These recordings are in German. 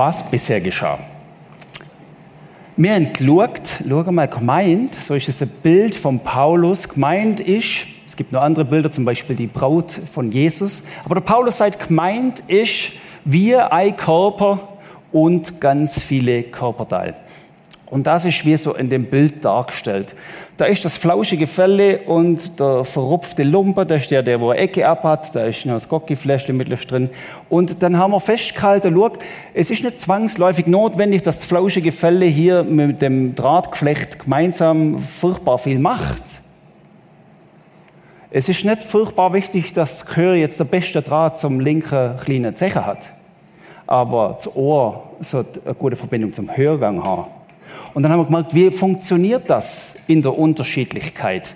was bisher geschah. Haben geschaut, schau mal, gemeint, so ist es ein Bild von Paulus, gemeint ist, es gibt noch andere Bilder, zum Beispiel die Braut von Jesus, aber der Paulus sagt, gemeint ist, wir ein Körper und ganz viele Körperteile. Und das ist wie so in dem Bild dargestellt. Da ist das flauschige Felle und der verrupfte Lumper, da ist der, der wo eine Ecke abhat, da ist noch das Gockifläschchen mittlerweile drin. Und dann haben wir festgehalten, schau, es ist nicht zwangsläufig notwendig, dass das flauschige Felle hier mit dem Drahtgeflecht gemeinsam furchtbar viel macht. Es ist nicht furchtbar wichtig, dass das Gehör jetzt der beste Draht zum linken kleinen Zecher hat. Aber das Ohr sollte eine gute Verbindung zum Hörgang haben. Und dann haben wir gemerkt, wie funktioniert das in der Unterschiedlichkeit?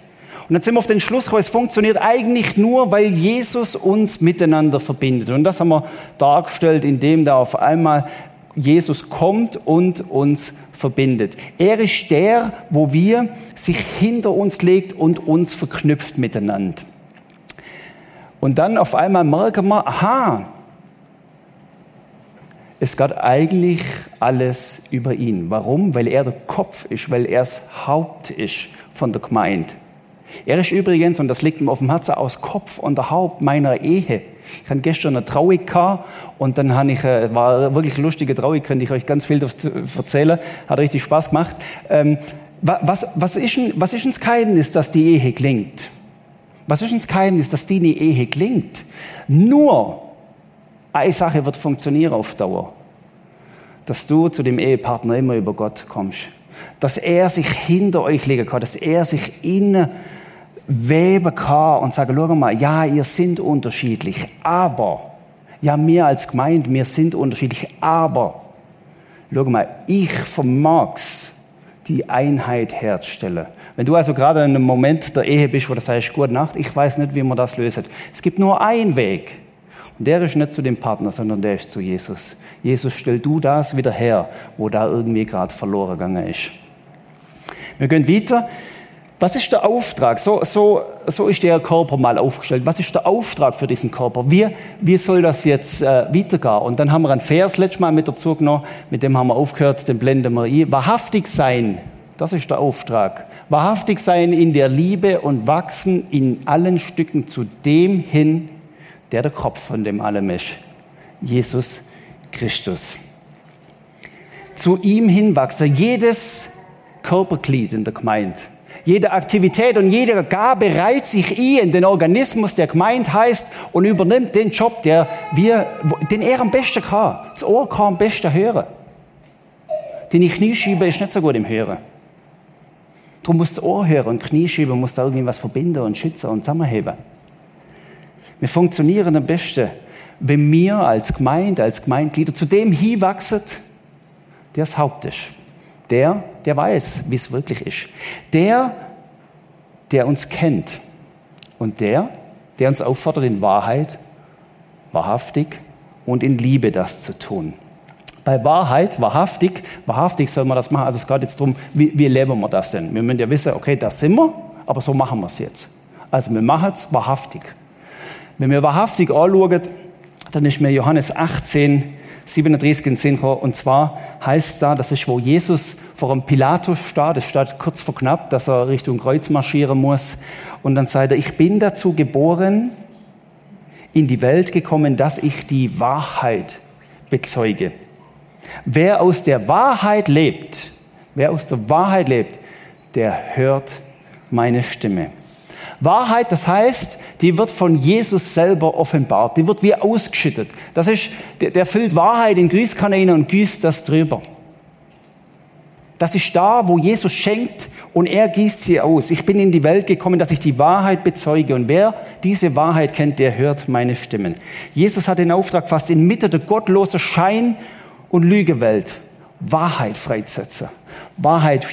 Und dann sind wir auf den Schluss gekommen, es funktioniert eigentlich nur, weil Jesus uns miteinander verbindet. Und das haben wir dargestellt, indem da auf einmal Jesus kommt und uns verbindet. Er ist der, wo wir sich hinter uns legt und uns verknüpft miteinander. Und dann auf einmal merken wir, aha, es geht eigentlich alles über ihn. Warum? Weil er der Kopf ist, weil er das Haupt ist von der Gemeinde. Er ist übrigens, und das liegt ihm auf dem Herzen, aus Kopf und der Haupt meiner Ehe. Ich hatte gestern eine Trauung und dann habe ich, äh, war wirklich lustige Trauung, könnte ich euch ganz viel erzählen, hat richtig Spaß gemacht. Ähm, was, was, ist was ist ein Geheimnis, dass die Ehe klingt? Was ist ein Geheimnis, dass die Ehe klingt? Nur eine Sache wird funktionieren auf Dauer. Dass du zu dem Ehepartner immer über Gott kommst. Dass er sich hinter euch legen kann, dass er sich innen weben kann und sagen, schau mal, ja, ihr sind unterschiedlich, aber, ja, mir als Gemeinde, wir sind unterschiedlich, aber, schau mal, ich vermag's, die Einheit herzustellen. Wenn du also gerade in einem Moment der Ehe bist, wo du sagst, gute Nacht, ich weiß nicht, wie man das löst. Es gibt nur einen Weg. Der ist nicht zu dem Partner, sondern der ist zu Jesus. Jesus, stell du das wieder her, wo da irgendwie gerade verloren gegangen ist. Wir gehen weiter. Was ist der Auftrag? So, so, so ist der Körper mal aufgestellt. Was ist der Auftrag für diesen Körper? Wie, wie soll das jetzt äh, weitergehen? Und dann haben wir einen Vers letztes Mal mit dazu genommen, mit dem haben wir aufgehört, den blenden wir ein. Wahrhaftig sein, das ist der Auftrag. Wahrhaftig sein in der Liebe und wachsen in allen Stücken zu dem hin, der der Kopf von dem allem ist. Jesus Christus. Zu ihm hinwachsen, jedes Körperglied in der Gemeinde, jede Aktivität und jede Gabe reiht sich in den Organismus der Gemeinde heißt und übernimmt den Job, der wir, den er am besten kann. Das Ohr kann am besten hören. Die Knieschiebe ist nicht so gut im Hören. Darum muss das Ohr hören und Knieschiebe muss da irgendwas verbinden und schützen und zusammenheben. Wir funktionieren am besten, wenn wir als Gemeinde, als Gemeindeglieder zu dem hinwachsen, der das Haupt ist. Der, der weiß, wie es wirklich ist. Der, der uns kennt. Und der, der uns auffordert, in Wahrheit, wahrhaftig und in Liebe das zu tun. Bei Wahrheit, wahrhaftig, wahrhaftig soll man das machen. Also es geht jetzt darum, wie, wie leben wir das denn? Wir müssen ja wissen, okay, das sind wir, aber so machen wir es jetzt. Also wir machen es wahrhaftig. Wenn wir wahrhaftig anschauen, dann ist mir Johannes 18, 37 in Sinn Und zwar heißt da, das ist, wo Jesus vor dem Pilatus steht, es steht kurz vor knapp, dass er Richtung Kreuz marschieren muss. Und dann sagt er, ich bin dazu geboren, in die Welt gekommen, dass ich die Wahrheit bezeuge. Wer aus der Wahrheit lebt, wer aus der Wahrheit lebt, der hört meine Stimme. Wahrheit, das heißt, die wird von Jesus selber offenbart, die wird wie ausgeschüttet. Das ist, der, der füllt Wahrheit in Gießkanne und gießt das drüber. Das ist da, wo Jesus schenkt und er gießt sie aus. Ich bin in die Welt gekommen, dass ich die Wahrheit bezeuge. Und wer diese Wahrheit kennt, der hört meine Stimmen. Jesus hat den Auftrag fast inmitten der gottlosen Schein- und Lügewelt Wahrheit freizusetzen. Wahrheit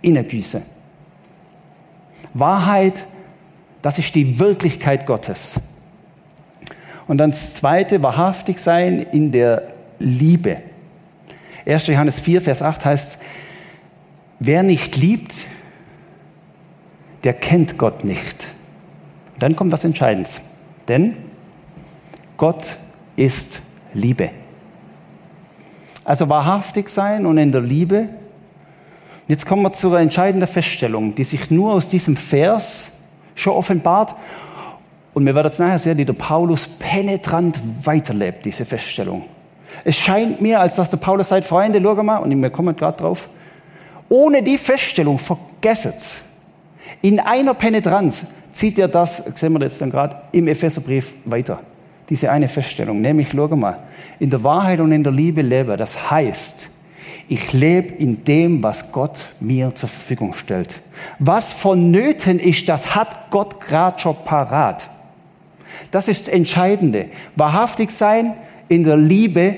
innegießen. Wahrheit das ist die Wirklichkeit Gottes. Und dann das zweite, wahrhaftig sein in der Liebe. 1. Johannes 4, Vers 8 heißt, wer nicht liebt, der kennt Gott nicht. Und dann kommt was Entscheidendes. Denn Gott ist Liebe. Also wahrhaftig sein und in der Liebe. Jetzt kommen wir zu einer entscheidenden Feststellung, die sich nur aus diesem Vers schon offenbart. Und wir werden jetzt nachher sehen, wie der Paulus penetrant weiterlebt, diese Feststellung. Es scheint mir, als dass der Paulus sagt, Freunde, schau mal, und wir kommen gerade drauf, ohne die Feststellung, vergesst es. In einer Penetranz zieht er das, sehen wir jetzt dann gerade, im Epheserbrief weiter. Diese eine Feststellung, nämlich, schau mal, in der Wahrheit und in der Liebe lebe. Das heißt, ich lebe in dem, was Gott mir zur Verfügung stellt. Was vonnöten ist, das hat Gott gerade schon parat. Das ist das Entscheidende. Wahrhaftig sein in der Liebe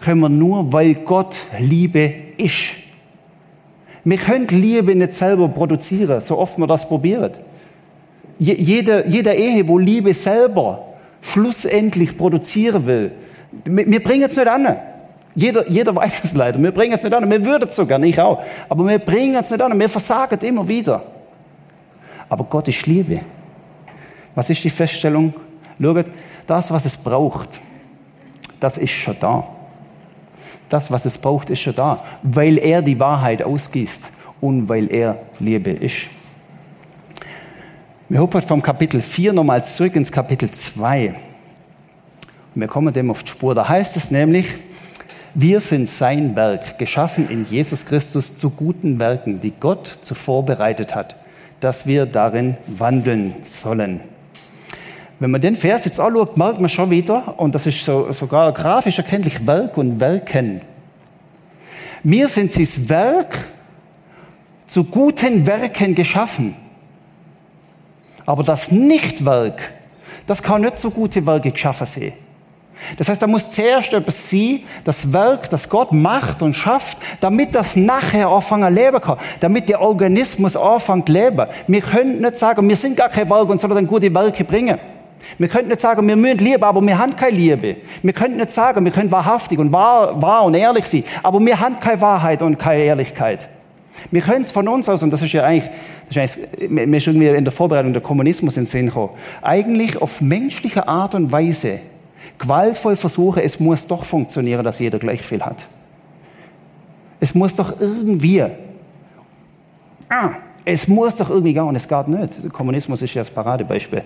können wir nur, weil Gott Liebe ist. Wir können Liebe nicht selber produzieren, so oft man das probiert. Jede, jede Ehe, wo Liebe selber schlussendlich produzieren will, wir bringen es nicht an. Jeder, jeder weiß es leider. Wir bringen es nicht an. Wir würden es sogar, ich auch. Aber wir bringen es nicht an. Wir versagen immer wieder. Aber Gott ist Liebe. Was ist die Feststellung? Schaut, das, was es braucht, das ist schon da. Das, was es braucht, ist schon da, weil er die Wahrheit ausgießt und weil er Liebe ist. Wir hoppen vom Kapitel 4 nochmal zurück ins Kapitel 2. Wir kommen dem auf die Spur. Da heißt es nämlich, wir sind sein Werk, geschaffen in Jesus Christus zu guten Werken, die Gott zuvor bereitet hat, dass wir darin wandeln sollen. Wenn man den Vers jetzt anschaut, merkt man schon wieder, und das ist so, sogar grafisch erkenntlich, Werk und Werken. Wir sind das Werk zu guten Werken geschaffen. Aber das Nichtwerk, das kann nicht so gute Werke geschaffen sein. Das heißt, da muss zuerst etwas sein, das Werk, das Gott macht und schafft, damit das nachher anfangen leben kann, damit der Organismus anfängt leben. Wir können nicht sagen, wir sind gar kein Werk und sollen dann gute Werke bringen. Wir könnten nicht sagen, wir müssen lieben, aber wir haben keine Liebe. Wir könnten nicht sagen, wir können wahrhaftig und wahr, wahr und ehrlich sein, aber wir haben keine Wahrheit und keine Ehrlichkeit. Wir können es von uns aus, und das ist ja eigentlich, das ist eigentlich mir ist irgendwie in der Vorbereitung der Kommunismus in den Sinn gekommen, eigentlich auf menschliche Art und Weise gewaltvoll versuchen, es muss doch funktionieren, dass jeder gleich viel hat. Es muss doch irgendwie, ah, es muss doch irgendwie gehen und es geht nicht. Der Kommunismus ist ja das Paradebeispiel.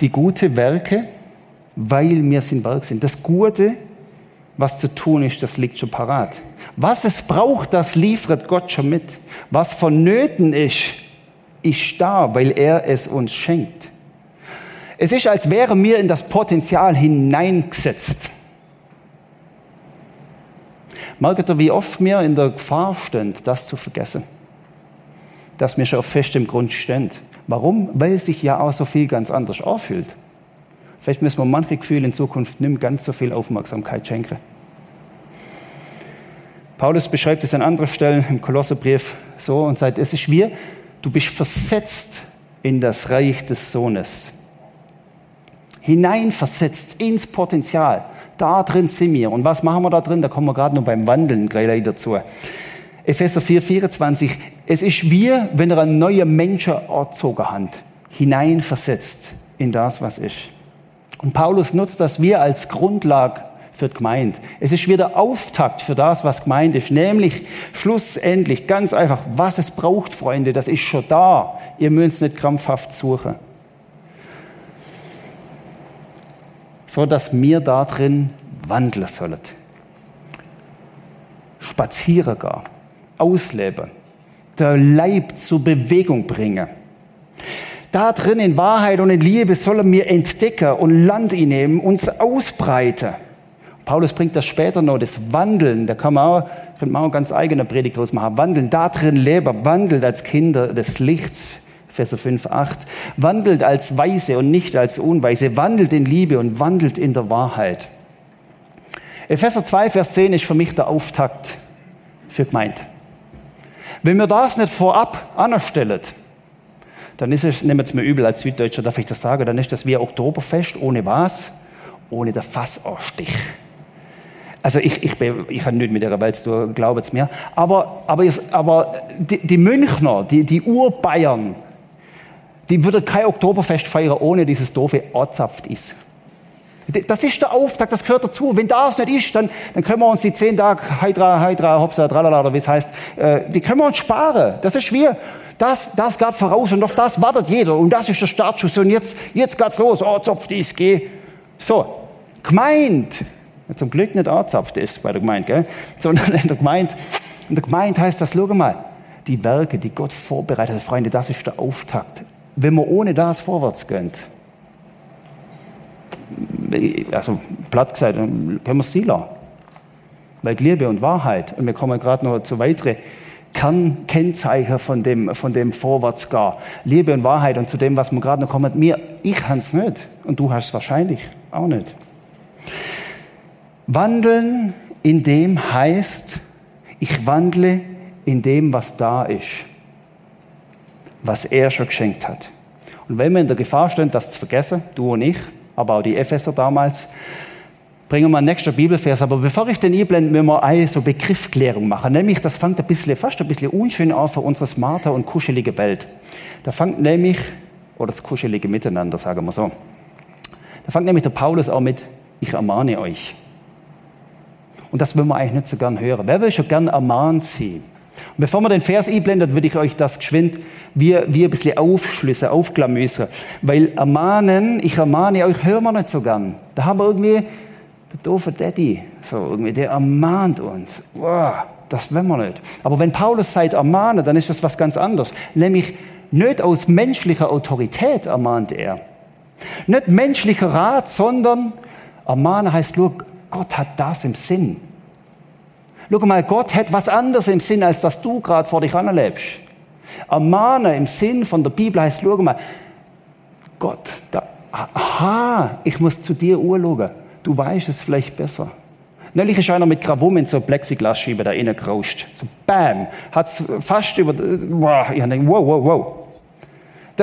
die gute Werke, weil wir sind Werk sind. Das Gute, was zu tun ist, das liegt schon parat. Was es braucht, das liefert Gott schon mit. Was vonnöten ist, ist da, weil er es uns schenkt. Es ist, als wäre mir in das Potenzial hineingesetzt. Merkt ihr, wie oft wir in der Gefahr stehen, das zu vergessen? Dass wir schon auf festem Grund stehen. Warum? Weil sich ja auch so viel ganz anders anfühlt. Vielleicht müssen wir manche Gefühle in Zukunft nicht ganz so viel Aufmerksamkeit schenken. Paulus beschreibt es an anderer Stelle im Kolosserbrief so und sagt, es ist wie, du bist versetzt in das Reich des Sohnes. Hineinversetzt ins Potenzial. Da drin sind wir. Und was machen wir da drin? Da kommen wir gerade noch beim Wandeln gleich dazu. Epheser 4, 24. Es ist wie, wenn er einen neuen Menschen erzogen hat, hineinversetzt in das, was ist. Und Paulus nutzt das wir als Grundlage für die Gemeinde. Es ist wieder Auftakt für das, was gemeint ist, nämlich schlussendlich ganz einfach, was es braucht, Freunde, das ist schon da. Ihr müsst nicht krampfhaft suchen. So dass wir da drin wandeln sollen. Spazieren gehen ausleben, der Leib zur Bewegung bringen. Da drin in Wahrheit und in Liebe sollen wir entdecken und Land nehmen, uns ausbreiten. Paulus bringt das später noch, das Wandeln, da kann man auch, könnte man auch ganz eigene Predigt draus machen. Wandeln, da drin leben, wandelt als Kinder des Lichts, Vers 5, 8. Wandelt als Weise und nicht als Unweise, wandelt in Liebe und wandelt in der Wahrheit. Epheser 2, Vers 10 ist für mich der Auftakt für Gemeinde. Wenn wir das nicht vorab anstellen, dann ist es, nehmen es mir übel als Süddeutscher, darf ich das sagen, dann ist das wie ein Oktoberfest, ohne was? Ohne der Fassausstich. Also ich, ich, ich habe nicht mit der Welt zu tun, glaubt es mir. Aber, aber, aber die, die Münchner, die, die Urbayern, die würden kein Oktoberfest feiern, ohne dieses doofe Ortsapft ist. Das ist der Auftrag, das gehört dazu. Wenn das nicht ist, dann, dann können wir uns die zehn Tage Hydra, Hydra, Hopsa, Tralala, oder wie es heißt, äh, die können wir uns sparen. Das ist wir. Das, das geht voraus und auf das wartet jeder. Und das ist der Startschuss. Und jetzt, jetzt geht's los. Oh, Zopf, dies, geh. So, gemeint. Zum Glück nicht anzapft ist bei der Gemeinde, gell? sondern in der Gemeinde. In der Gemeinde heißt das, schau mal, die Werke, die Gott vorbereitet hat, Freunde, das ist der Auftakt. Wenn wir ohne das vorwärts gehen, also platt gesagt, können wir es sein Weil Liebe und Wahrheit, und wir kommen gerade noch zu weiteren Kernkennzeichen von dem, von dem Vorwärtsgehen. Liebe und Wahrheit und zu dem, was wir gerade noch kommen. Mir, ich habe es nicht und du hast es wahrscheinlich auch nicht. Wandeln in dem heißt, ich wandle in dem, was da ist, was er schon geschenkt hat. Und wenn wir in der Gefahr stehen, das zu vergessen, du und ich, aber auch die Epheser damals, bringen wir einen nächsten Bibelvers. Aber bevor ich den einblende, müssen wir eine so Begriffklärung machen. Nämlich, das fängt ein bisschen, fast ein bisschen unschön an für unsere smarte und kuschelige Welt. Da fängt nämlich, oder das kuschelige Miteinander, sagen wir so. Da fängt nämlich der Paulus auch mit, ich ermahne euch. Und das will man eigentlich nicht so gern hören. Wer will schon gern ermahnt sein? Und bevor man den Vers einblendet, würde ich euch das geschwind wie, wie ein bisschen aufschlüssen, aufklamüsern. Weil ermahnen, ich ermahne euch, hören wir nicht so gern. Da haben wir irgendwie der doofe Daddy, so irgendwie, der ermahnt uns. Wow, das wollen wir nicht. Aber wenn Paulus sagt ermahnen, dann ist das was ganz anderes. Nämlich nicht aus menschlicher Autorität ermahnt er. Nicht menschlicher Rat, sondern ermahnen heißt, look, Gott hat das im Sinn. Schau mal, Gott hat was anderes im Sinn, als dass du gerade vor dich anlebst. Ermahnen im Sinn von der Bibel heißt, schau mal, Gott, da, aha, ich muss zu dir anschauen. Du weißt es vielleicht besser. Neulich ist einer mit Gravum in so Plexiglasscheibe da innen gerauscht. So bam, hat es fast über, wow, ich denke, wow, wow, wow.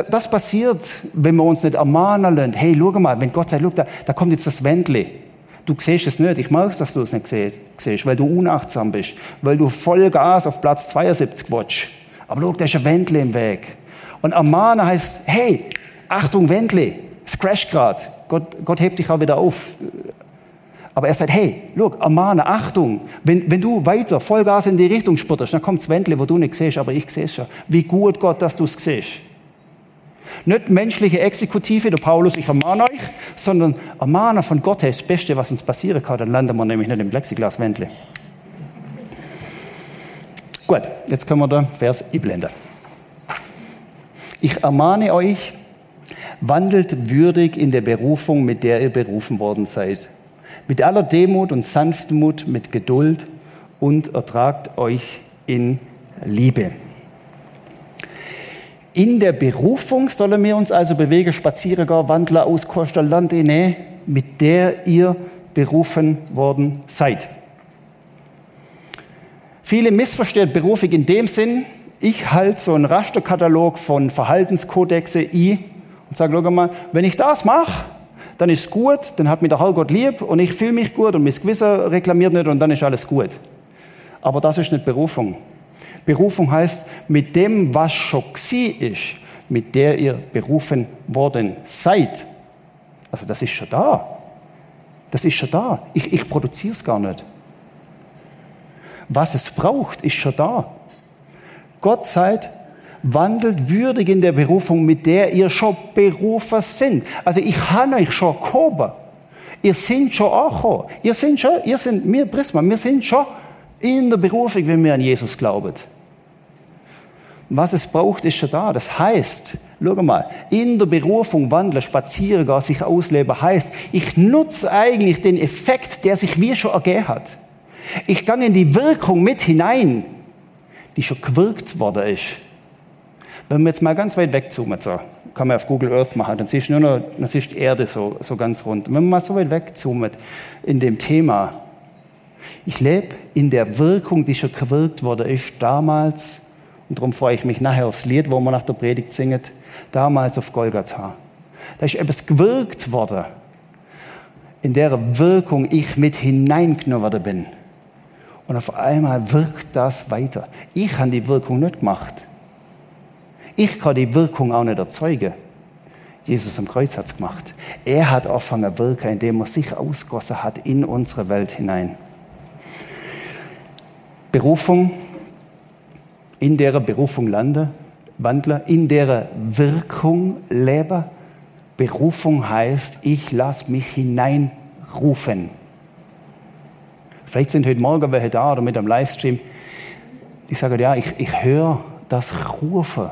Das passiert, wenn wir uns nicht ermahnen lassen. Hey, schau mal, wenn Gott sagt, da, da kommt jetzt das Wendli. Du siehst es nicht. Ich mag es, dass du es nicht siehst, weil du unachtsam bist, weil du voll Gas auf Platz 72 watsch. Aber schau, da ist ein Wendli im Weg. Und ermahnen heißt, hey, Achtung, Wendli, es crasht gerade. Gott, Gott hebt dich auch wieder auf. Aber er sagt, hey, look, ermahne, Achtung, wenn, wenn du weiter Vollgas in die Richtung spurtest, dann kommt das Wendle, wo du nicht siehst, aber ich sehe es schon. Wie gut Gott, dass du es siehst. Nicht menschliche Exekutive, der Paulus, ich ermahne euch, sondern ermahne von Gott das Beste, was uns passieren kann. Dann landen wir nämlich nicht im Plexiglas-Wendle. Gut, jetzt können wir den Vers einblenden. Ich ermahne euch, wandelt würdig in der Berufung, mit der ihr berufen worden seid. Mit aller Demut und Sanftmut, mit Geduld und ertragt euch in Liebe. In der Berufung sollen wir uns also bewegen, spazieren gehen, wandeln, auskosten, Land in mit der ihr berufen worden seid. Viele missverstehen Berufung in dem Sinn, ich halte so einen Rasterkatalog von Verhaltenskodexe ein und sage, schau mal, wenn ich das mache, dann ist es gut, dann hat mich der Herrgott lieb und ich fühle mich gut und mein Gewissen reklamiert nicht und dann ist alles gut. Aber das ist nicht Berufung. Berufung heißt, mit dem, was schon ist, mit der ihr berufen worden seid. Also das ist schon da. Das ist schon da. Ich, ich produziere es gar nicht. Was es braucht, ist schon da. Gott seid, wandelt würdig in der Berufung, mit der ihr schon berufen sind. Also ich habe euch schon gehoben. Ihr seid schon auch Ihr seid schon, ihr seid, wir Prisma, wir sind schon in der Berufung, wenn wir an Jesus glauben. Was es braucht, ist schon da. Das heißt, schau mal, in der Berufung wandeln, spazieren gehen, sich ausleben, heißt, ich nutze eigentlich den Effekt, der sich wie schon ergeben hat. Ich gehe in die Wirkung mit hinein, die schon gewirkt worden ist. Wenn wir jetzt mal ganz weit wegzoomen, so, kann man auf Google Earth machen, dann siehst du nur noch, dann siehst die Erde so, so ganz rund. Wenn man mal so weit wegzoomt in dem Thema, ich lebe in der Wirkung, die schon gewirkt worden ist, damals, und darum freue ich mich nachher aufs Lied, wo man nach der Predigt singt, damals auf Golgatha. Da ist etwas gewirkt worden, in der Wirkung ich mit hineingenommen bin. Und auf einmal wirkt das weiter. Ich habe die Wirkung nicht gemacht. Ich kann die Wirkung auch nicht erzeugen. Jesus am Kreuz hat es gemacht. Er hat angefangen wirken, indem er sich ausgossen hat in unsere Welt hinein. Berufung, in der Berufung lande, wandle, in der Wirkung lebe. Berufung heißt, ich lasse mich hineinrufen. Vielleicht sind heute Morgen welche da oder mit einem Livestream, die sagen, ja, ich, ich höre das Rufen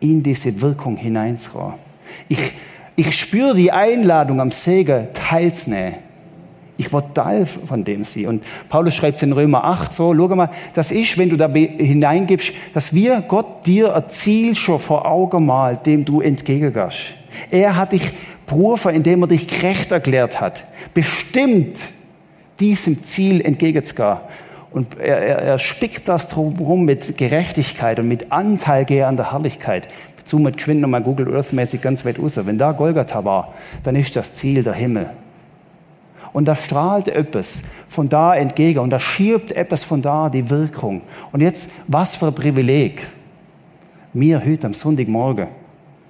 in diese Wirkung hineinzurufen. Ich, ich spüre die Einladung am Segen teilzunehmen. Ich will Teil von dem sie. Und Paulus schreibt in Römer 8 so, schau mal, das ist, wenn du da hineingibst, dass wir Gott dir ein Ziel schon vor Augen malt, dem du entgegengehst. Er hat dich berufen, indem er dich gerecht erklärt hat. Bestimmt diesem Ziel entgegenzugehen. Und er, er, er spickt das drumherum mit Gerechtigkeit und mit Anteil an der Herrlichkeit zoomet geschwind nochmal Google Earth-mäßig ganz weit raus. Wenn da Golgatha war, dann ist das Ziel der Himmel. Und da strahlt etwas von da entgegen und da schiebt etwas von da die Wirkung. Und jetzt, was für ein Privileg. Mir heute am Sonntagmorgen,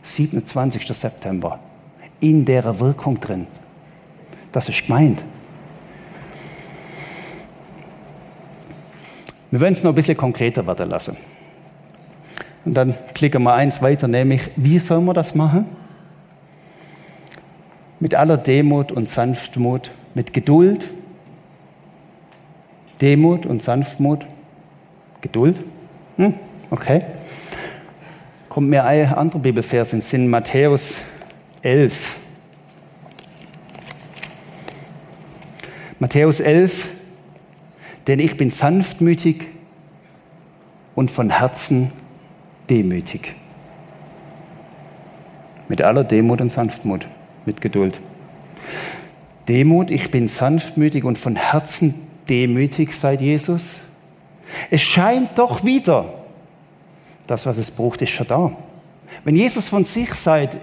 27. September, in der Wirkung drin. Das ist gemeint. Wir werden es noch ein bisschen konkreter werden lassen. Und dann klicken wir eins weiter, nämlich, wie soll man das machen? Mit aller Demut und Sanftmut, mit Geduld. Demut und Sanftmut. Geduld? Hm, okay. Kommt mir ein anderer Bibelvers in Sinn, Matthäus 11. Matthäus 11, denn ich bin sanftmütig und von Herzen demütig. Mit aller Demut und Sanftmut, mit Geduld. Demut, ich bin sanftmütig und von Herzen demütig, seit Jesus. Es scheint doch wieder, das, was es braucht, ist schon da. Wenn Jesus von sich sagt,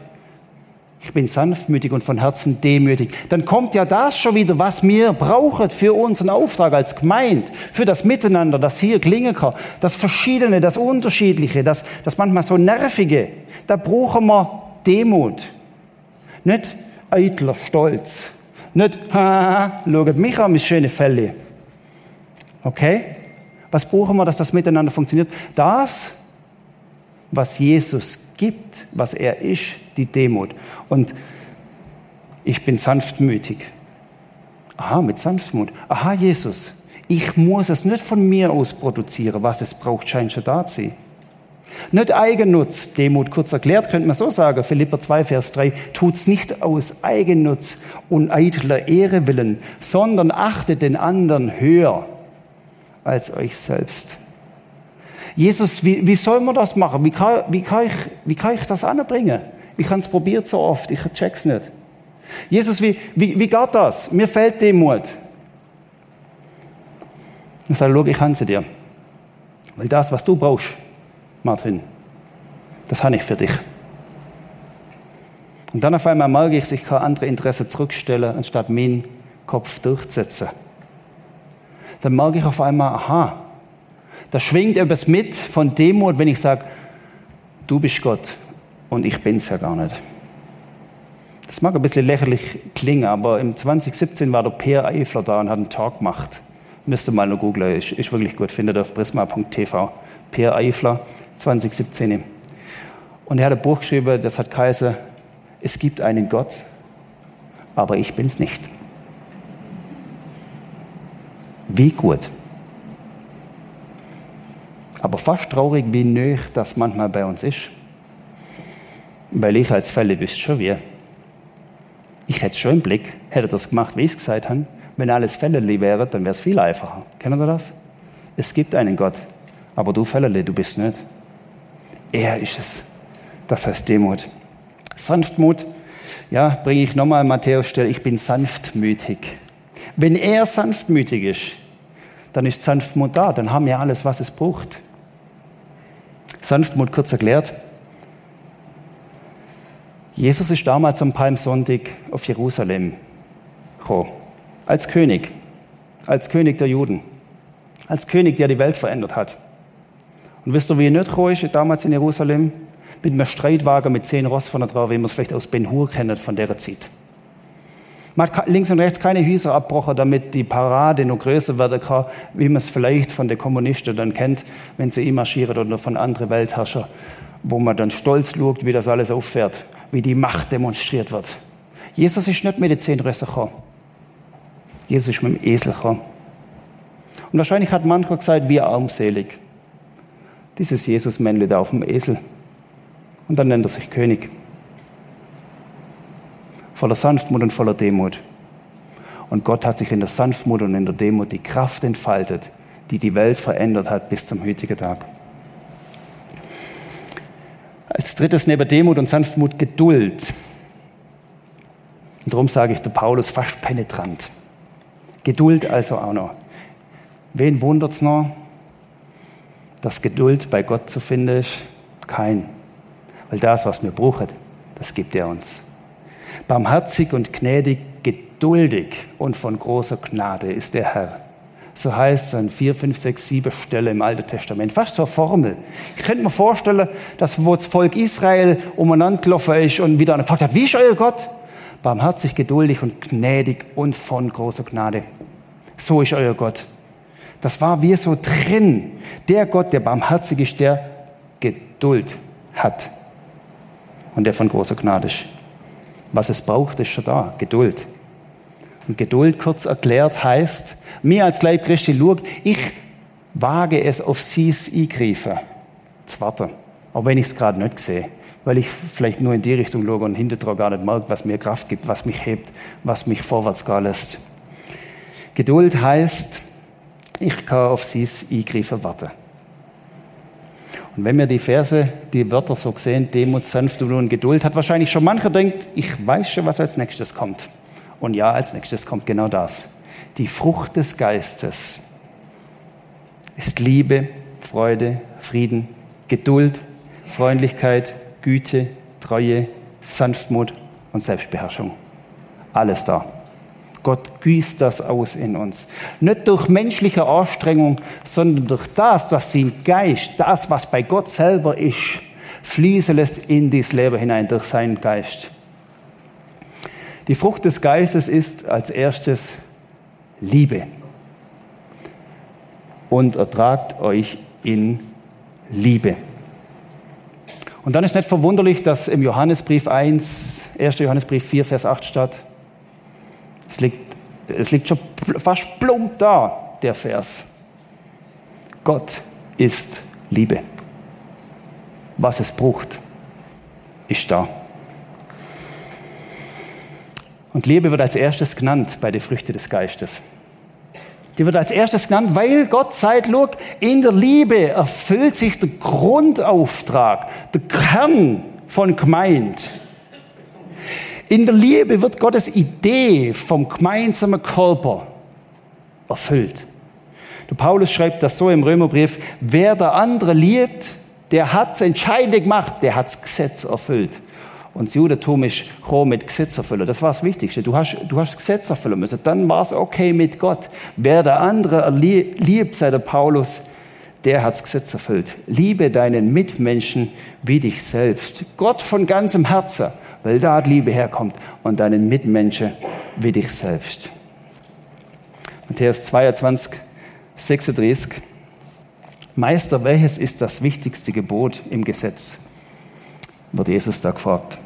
ich bin sanftmütig und von Herzen demütig. Dann kommt ja das schon wieder, was wir brauchen für unseren Auftrag als Gemeinde, für das Miteinander, das hier klingen kann, das Verschiedene, das Unterschiedliche, das, das manchmal so Nervige. Da brauchen wir Demut. Nicht eitler Stolz. Nicht, ha, schaut mich an, mein schöne Fälle. Okay? Was brauchen wir, dass das miteinander funktioniert? Das, was Jesus gibt, was er ist, die Demut. Und ich bin sanftmütig. Aha, mit Sanftmut. Aha, Jesus, ich muss es nicht von mir aus produzieren, was es braucht, scheint schon da zu sein. Nicht Eigennutz, Demut kurz erklärt, könnte man so sagen, Philipper 2, Vers 3, tut's nicht aus Eigennutz und eitler Ehre willen, sondern achtet den anderen höher als euch selbst. Jesus, wie, wie soll man das machen? Wie kann, wie kann, ich, wie kann ich das anbringen? Ich habe es probiert so oft, ich check's nicht. Jesus, wie, wie, wie geht das? Mir fällt Demut. Ich sage, schau, ich habe sie dir. Weil das, was du brauchst, Martin, das habe ich für dich. Und dann auf einmal merke ich, ich kann andere Interessen zurückstellen, anstatt meinen Kopf durchzusetzen. Dann merke ich auf einmal, aha, da schwingt etwas mit von Demut, wenn ich sage, du bist Gott und ich bin's ja gar nicht. Das mag ein bisschen lächerlich klingen, aber im 2017 war der Peer Eifler da und hat einen Talk gemacht. Müsst ihr mal noch googeln, ist, ist wirklich gut, findet ihr auf prisma.tv. Peer Eifler, 2017. Und er hat ein Buch geschrieben, das hat geheißen, es gibt einen Gott, aber ich bin's nicht. Wie gut. Aber fast traurig, wie nöch das manchmal bei uns ist. Weil ich als Fälle wüsste schon wie. Ich hätte es schon im Blick, hätte das gemacht, wie ich es gesagt habe. Wenn alles Fälle wäre, dann wäre es viel einfacher. Kennen Sie das? Es gibt einen Gott, aber du Fälle, du bist nicht. Er ist es. Das heißt Demut. Sanftmut, ja, bringe ich nochmal Matthäus Stelle, ich bin sanftmütig. Wenn er sanftmütig ist, dann ist Sanftmut da, dann haben wir alles, was es braucht. Sanftmut kurz erklärt. Jesus ist damals am Palmsonntag auf Jerusalem gekommen. Als König. Als König der Juden. Als König, der die Welt verändert hat. Und wisst ihr, wie er nicht gekommen ist damals in Jerusalem? Mit einem Streitwagen mit zehn Ross von der drauf, wie man es vielleicht aus Ben Hur kennt von der Zeit. Man hat links und rechts keine Häuser abbrochen, damit die Parade noch größer werden kann, wie man es vielleicht von den Kommunisten dann kennt, wenn sie marschieren oder von anderen Weltherrschern, wo man dann stolz schaut, wie das alles auffährt, wie die Macht demonstriert wird. Jesus ist nicht mit den zehn Rössern gekommen. Jesus ist mit dem Esel gekommen. Und wahrscheinlich hat mancher gesagt, wir armselig. Dieses Jesus-Männle da auf dem Esel. Und dann nennt er sich König voller Sanftmut und voller Demut. Und Gott hat sich in der Sanftmut und in der Demut die Kraft entfaltet, die die Welt verändert hat bis zum heutigen Tag. Als drittes neben Demut und Sanftmut Geduld. Und darum sage ich der Paulus fast penetrant. Geduld also auch noch. Wen wundert es noch, dass Geduld bei Gott zu finden ist? Kein. Weil das, was wir brauchen, das gibt er uns. Barmherzig und gnädig, geduldig und von großer Gnade ist der Herr. So heißt es an vier, fünf, sechs, sieben Stellen im Alten Testament. Fast zur Formel. Ich könnte mir vorstellen, dass wo das Volk Israel umeinander gelaufen ist und wieder gefragt hat, wie ist euer Gott? Barmherzig, geduldig und gnädig und von großer Gnade. So ist euer Gott. Das war wie so drin. Der Gott, der barmherzig ist, der Geduld hat und der von großer Gnade ist. Was es braucht, ist schon da. Geduld. Und Geduld, kurz erklärt, heißt, mir als Leib Christi, schau, ich wage es auf sie's eingreifen. Zu warten. Auch wenn ich es gerade nicht sehe. Weil ich vielleicht nur in die Richtung schaue und hinterher gar nicht merke, was mir Kraft gibt, was mich hebt, was mich vorwärts gehen lässt. Geduld heißt, ich kann auf sie's eingreifen warten. Und wenn wir die Verse, die Wörter so sehen, Demut, Sanftmut und Geduld, hat wahrscheinlich schon mancher denkt, ich weiß schon, was als nächstes kommt. Und ja, als nächstes kommt genau das. Die Frucht des Geistes ist Liebe, Freude, Frieden, Geduld, Freundlichkeit, Güte, Treue, Sanftmut und Selbstbeherrschung. Alles da. Gott gießt das aus in uns. Nicht durch menschliche Anstrengung, sondern durch das, dass sein Geist, das, was bei Gott selber ist, fließen lässt in dieses Leben hinein durch seinen Geist. Die Frucht des Geistes ist als erstes Liebe. Und ertragt euch in Liebe. Und dann ist nicht verwunderlich, dass im Johannesbrief 1, 1. Johannesbrief 4, Vers 8 steht, es liegt, es liegt schon fast plump da, der Vers. Gott ist Liebe. Was es braucht, ist da. Und Liebe wird als erstes genannt bei den Früchten des Geistes. Die wird als erstes genannt, weil Gott sagt, look, in der Liebe erfüllt sich der Grundauftrag, der Kern von Gemeinde. In der Liebe wird Gottes Idee vom gemeinsamen Körper erfüllt. Der Paulus schreibt das so im Römerbrief, wer der andere liebt, der hat es entscheidend gemacht, der hat das Gesetz erfüllt. Und das Judentum ist gekommen mit Gesetz erfüllen. Das war das Wichtigste. Du hast, du hast das Gesetz erfüllen müssen. Dann war es okay mit Gott. Wer der andere liebt, sei der Paulus, der hat das Gesetz erfüllt. Liebe deinen Mitmenschen wie dich selbst. Gott von ganzem Herzen weil da die Liebe herkommt und deinen Mitmenschen wie dich selbst. Matthäus 22, 36. Meister, welches ist das wichtigste Gebot im Gesetz? wird Jesus da gefragt.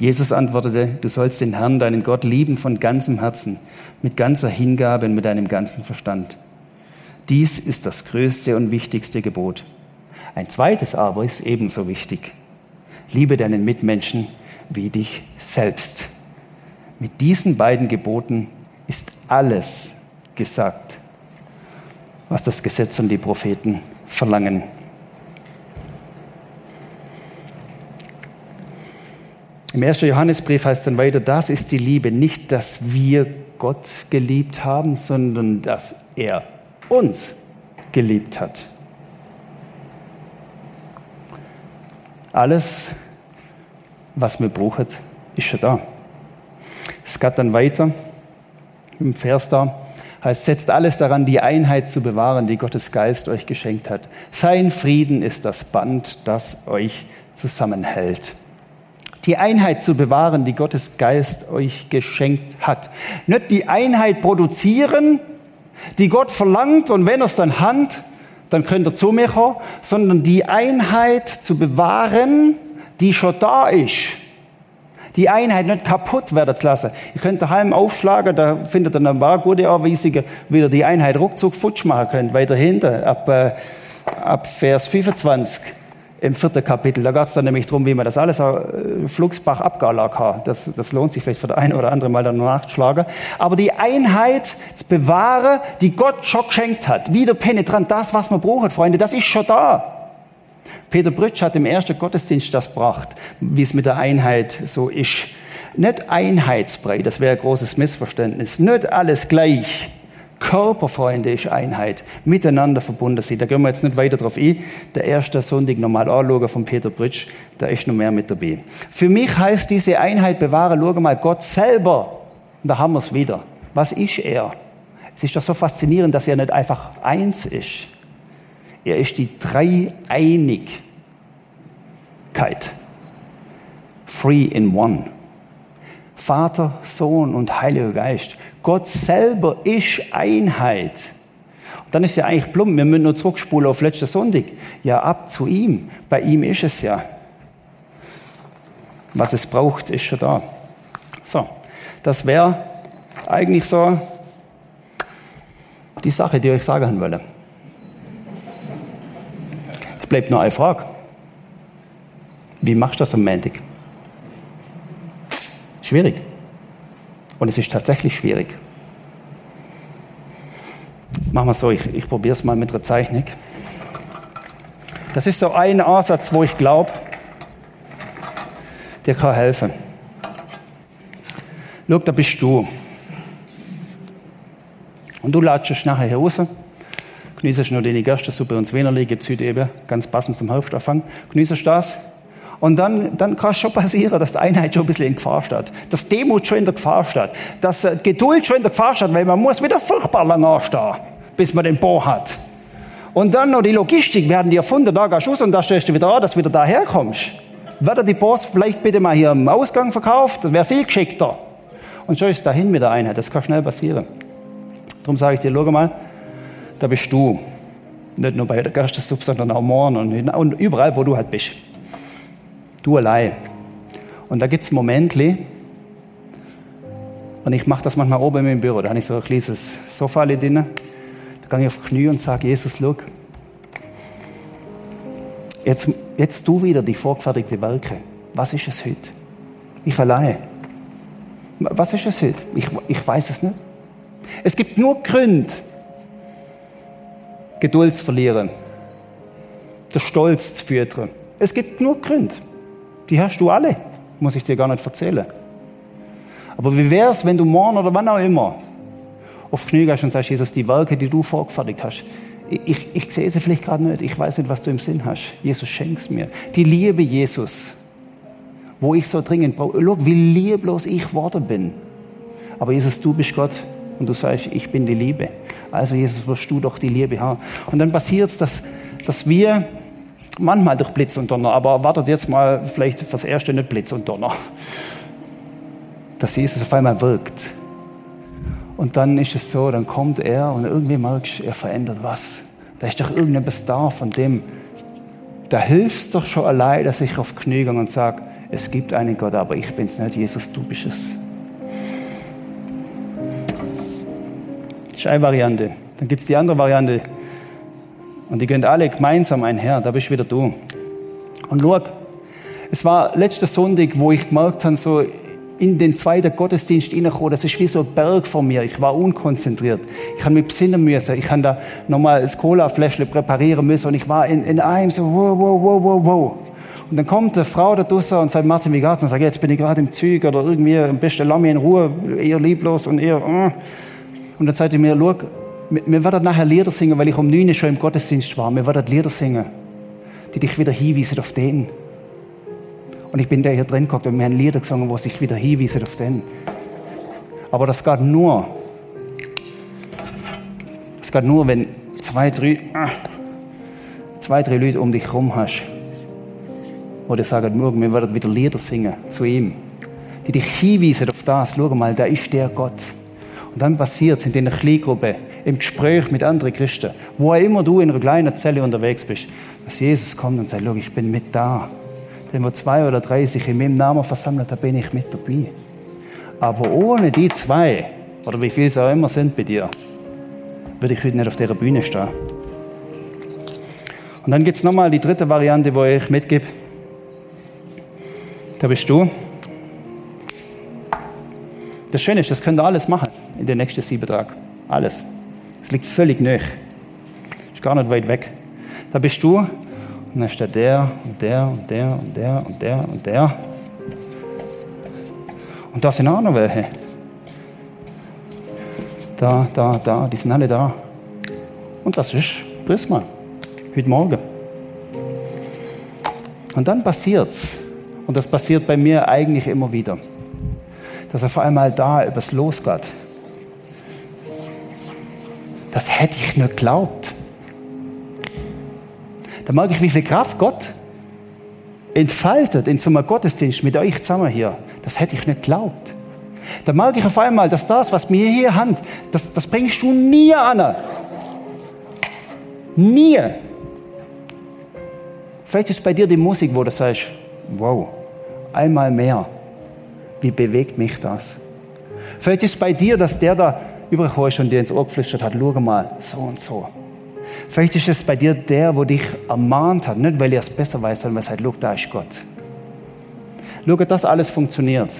Jesus antwortete, du sollst den Herrn, deinen Gott, lieben von ganzem Herzen, mit ganzer Hingabe und mit deinem ganzen Verstand. Dies ist das größte und wichtigste Gebot. Ein zweites aber ist ebenso wichtig. Liebe deinen Mitmenschen wie dich selbst. Mit diesen beiden Geboten ist alles gesagt, was das Gesetz und die Propheten verlangen. Im 1. Johannesbrief heißt dann weiter, das ist die Liebe, nicht, dass wir Gott geliebt haben, sondern dass er uns geliebt hat. Alles was wir brauchen, ist schon da. Es geht dann weiter im Vers da. Heißt, setzt alles daran, die Einheit zu bewahren, die Gottes Geist euch geschenkt hat. Sein Frieden ist das Band, das euch zusammenhält. Die Einheit zu bewahren, die Gottes Geist euch geschenkt hat. Nicht die Einheit produzieren, die Gott verlangt und wenn er es dann hand, dann könnt ihr zu mir kommen, sondern die Einheit zu bewahren, die schon da ist. Die Einheit nicht kaputt werden zu lassen. Ihr könnt daheim aufschlagen, da findet ihr ein paar gute Anweisungen, wie ihr die Einheit ruckzuck futsch machen könnt. Weiter hinten, ab, äh, ab Vers 25 im vierten Kapitel. Da geht es dann nämlich darum, wie man das alles äh, Flugsbach abgelag hat. Das, das lohnt sich vielleicht für den einen oder anderen mal dann nachzuschlagen. Aber die Einheit zu bewahren, die Gott schon geschenkt hat, wieder penetrant, das, was man braucht, Freunde, das ist schon da. Peter Brütsch hat im ersten Gottesdienst das gebracht, wie es mit der Einheit so ist. Nicht einheitsbrei, das wäre ein großes Missverständnis. Nicht alles gleich. Körperfreunde ist Einheit, miteinander verbunden sind. Da gehen wir jetzt nicht weiter drauf ein. Der erste Sonntag nochmal anschauen von Peter Britsch, da ist noch mehr mit dabei. Für mich heißt diese Einheit bewahren, schau mal, Gott selber, und da haben wir es wieder. Was ist er? Es ist doch so faszinierend, dass er nicht einfach eins ist. Er ist die Dreieinigkeit. Three in one. Vater, Sohn und Heiliger Geist. Gott selber ist Einheit. Und dann ist ja eigentlich plump, wir müssen nur zurückspulen auf letzten Sonntag. Ja, ab zu ihm. Bei ihm ist es ja. Was es braucht, ist schon da. So, das wäre eigentlich so die Sache, die ich euch sagen wollte. Jetzt bleibt nur eine Frage. Wie machst du das am Montag? Schwierig. Und es ist tatsächlich schwierig. Machen wir so, ich, ich probiere es mal mit einer Zeichnung. Das ist so ein Ansatz, wo ich glaube, der kann helfen. Schau, da bist du. Und du latschst nachher raus, genießt nur die Gerstensuppe und das Wienerli, gibt es heute eben, ganz passend zum Herbstanfang. Genießt das und dann, dann kann es schon passieren, dass die Einheit schon ein bisschen in Gefahr steht. Dass Demut schon in der Gefahr steht. Dass äh, Geduld schon in der Gefahr steht, weil man muss wieder furchtbar lang anstehen, bis man den Bohr hat. Und dann noch die Logistik, werden die erfunden, da gehst du und da stellst du wieder an, dass du wieder daher kommst. Wird die Boss vielleicht bitte mal hier im Ausgang verkauft? Das wäre viel geschickter. Und schon ist dahin mit der Einheit. Das kann schnell passieren. Darum sage ich dir, schau mal, da bist du. Nicht nur bei der Gerstensuppe, sondern auch morgen und überall, wo du halt bist. Du allein. Und da gibt es Momente, und ich mache das manchmal oben im Büro, da habe ich so ein kleines Sofa drin, da gehe ich auf die Knie und sage, Jesus, schau, jetzt, jetzt du wieder die vorgefertigte Werke. Was ist es heute? Ich allein. Was ist es heute? Ich, ich weiß es nicht. Es gibt nur Gründe, Geduld zu verlieren, der Stolz zu füttern. Es gibt nur Gründe. Die hast du alle, muss ich dir gar nicht erzählen. Aber wie wäre es, wenn du morgen oder wann auch immer auf Knie gehst und sagst, Jesus, die Werke, die du vorgefertigt hast, ich, ich, ich sehe sie vielleicht gerade nicht, ich weiß nicht, was du im Sinn hast. Jesus, schenk's mir. Die Liebe Jesus, wo ich so dringend brauche. Schau, wie lieblos ich geworden bin. Aber Jesus, du bist Gott und du sagst, ich bin die Liebe. Also Jesus, wirst du doch die Liebe haben. Und dann passiert es, dass, dass wir manchmal durch Blitz und Donner, aber wartet jetzt mal vielleicht fürs Erste nicht Blitz und Donner. Dass Jesus auf einmal wirkt. Und dann ist es so, dann kommt er und irgendwie merkst du, er verändert was. Da ist doch irgendetwas da, von dem, da hilfst doch schon allein, dass ich auf Knie gehe und sage, es gibt einen Gott, aber ich bin es nicht, Jesus, du bist es. Das ist eine Variante. Dann gibt es die andere Variante, und die gehen alle gemeinsam einher. Da bist wieder du. Und schau, es war letzter Sonntag, wo ich gemerkt habe, so in den zweiten Gottesdienst reinkommen, das ist wie so ein Berg vor mir. Ich war unkonzentriert. Ich habe mich besinnen müssen. Ich habe da nochmal das Cola-Fläschchen präparieren müssen. Und ich war in, in einem so, wow, wow, wow, wow, wow. Und dann kommt eine Frau da draußen und sagt, Martin, wie geht's? Und sagt, jetzt bin ich gerade im Zug oder irgendwie, am besten lass mich in Ruhe, eher lieblos und eher, uh. Und dann sagt sie mir, schau, wir werden nachher Lieder singen, weil ich um 9 Uhr schon im Gottesdienst war. Wir werden Lieder singen, die dich wieder hinweisen auf den. Und ich bin da hier drin geguckt und wir haben Lieder gesungen, wo sich wieder hinweisen auf den. Aber das geht nur, Es geht nur, wenn zwei, drei, zwei, drei Leute um dich herum hast, wo die sagen, morgen, wir werden wieder Lieder singen zu ihm, die dich hinweisen auf das, schau mal, da ist der Gott. Und dann passiert es in deiner Kleingruppe, im Gespräch mit anderen Christen, wo immer du in einer kleinen Zelle unterwegs bist, dass Jesus kommt und sagt, ich bin mit da. Denn wo zwei oder drei sich in meinem Namen versammeln, da bin ich mit dabei. Aber ohne die zwei, oder wie viele es auch immer sind bei dir, würde ich heute nicht auf dieser Bühne stehen. Und dann gibt es nochmal die dritte Variante, wo ich mitgebe. Da bist du. Das Schöne ist, das könnt ihr alles machen in den nächsten sieben Tagen. Alles. Es liegt völlig nöch. Ist gar nicht weit weg. Da bist du und dann steht der und der und der und der und der und der. Und da sind auch noch welche. Da, da, da, die sind alle da. Und das ist Prisma. Heute Morgen. Und dann passiert's. Und das passiert bei mir eigentlich immer wieder. Dass auf einmal da etwas losgeht das hätte ich nicht geglaubt. Da merke ich, wie viel Kraft Gott entfaltet in so einem Gottesdienst mit euch zusammen hier. Das hätte ich nicht geglaubt. Da merke ich auf einmal, dass das, was wir hier haben, das, das bringst du nie an. Nie. Vielleicht ist bei dir die Musik, wo du sagst, wow, einmal mehr. Wie bewegt mich das? Vielleicht ist bei dir, dass der da übergekommen ist und dir ins Ohr geflüstert hat, schau mal, so und so. Vielleicht ist es bei dir der, wo dich ermahnt hat, nicht weil er es besser weiß, sondern weil er sagt, schau, da ist Gott. Schau, das alles funktioniert.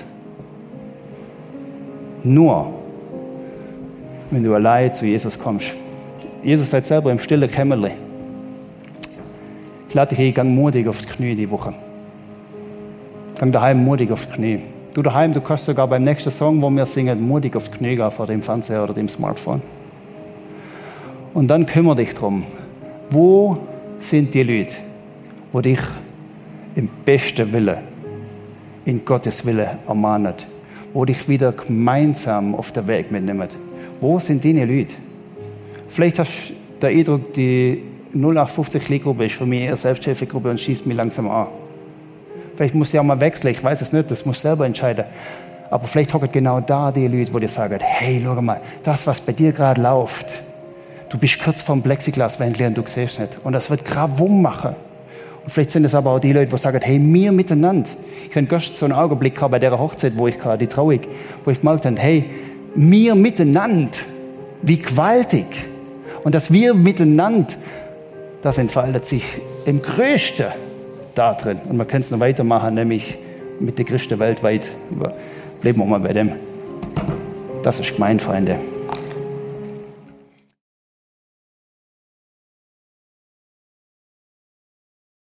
Nur, wenn du allein zu Jesus kommst. Jesus sagt selber im stillen Kämmerle. Ich lade dich ein, gang mutig auf die Knie die Woche. Gang daheim mutig auf die Knie. Du daheim, du kannst sogar beim nächsten Song, wo wir singen, mutig auf die Knie gehen vor dem Fernseher oder dem Smartphone. Und dann kümmere dich darum, wo sind die Leute, wo dich im besten Wille, in Gottes Wille ermahnen, wo dich wieder gemeinsam auf den Weg mitnehmen. Wo sind deine Leute? Vielleicht hast du den Eindruck, die 0850 Kleingruppe ist für mich eher Selbsthilfegruppe und schießt mich langsam an. Vielleicht muss ich auch mal wechseln, ich weiß es nicht, das muss selber entscheiden. Aber vielleicht hocken genau da die Leute, wo die sagen, hey, schau mal, das, was bei dir gerade läuft, du bist kurz vorm Plexiglaswändchen und du siehst nicht. Und das wird gerade wumm machen. Und vielleicht sind es aber auch die Leute, die sagen, hey, wir miteinander. Ich könnte gestern so einen Augenblick haben bei der Hochzeit, wo ich gerade, die Trauung, wo ich gemerkt habe, hey, wir miteinander, wie gewaltig. Und dass wir miteinander, das entfaltet sich im Größten da drin. Und man kann es noch weitermachen, nämlich mit der Christen weltweit. Bleiben wir mal bei dem. Das ist gemein, Freunde.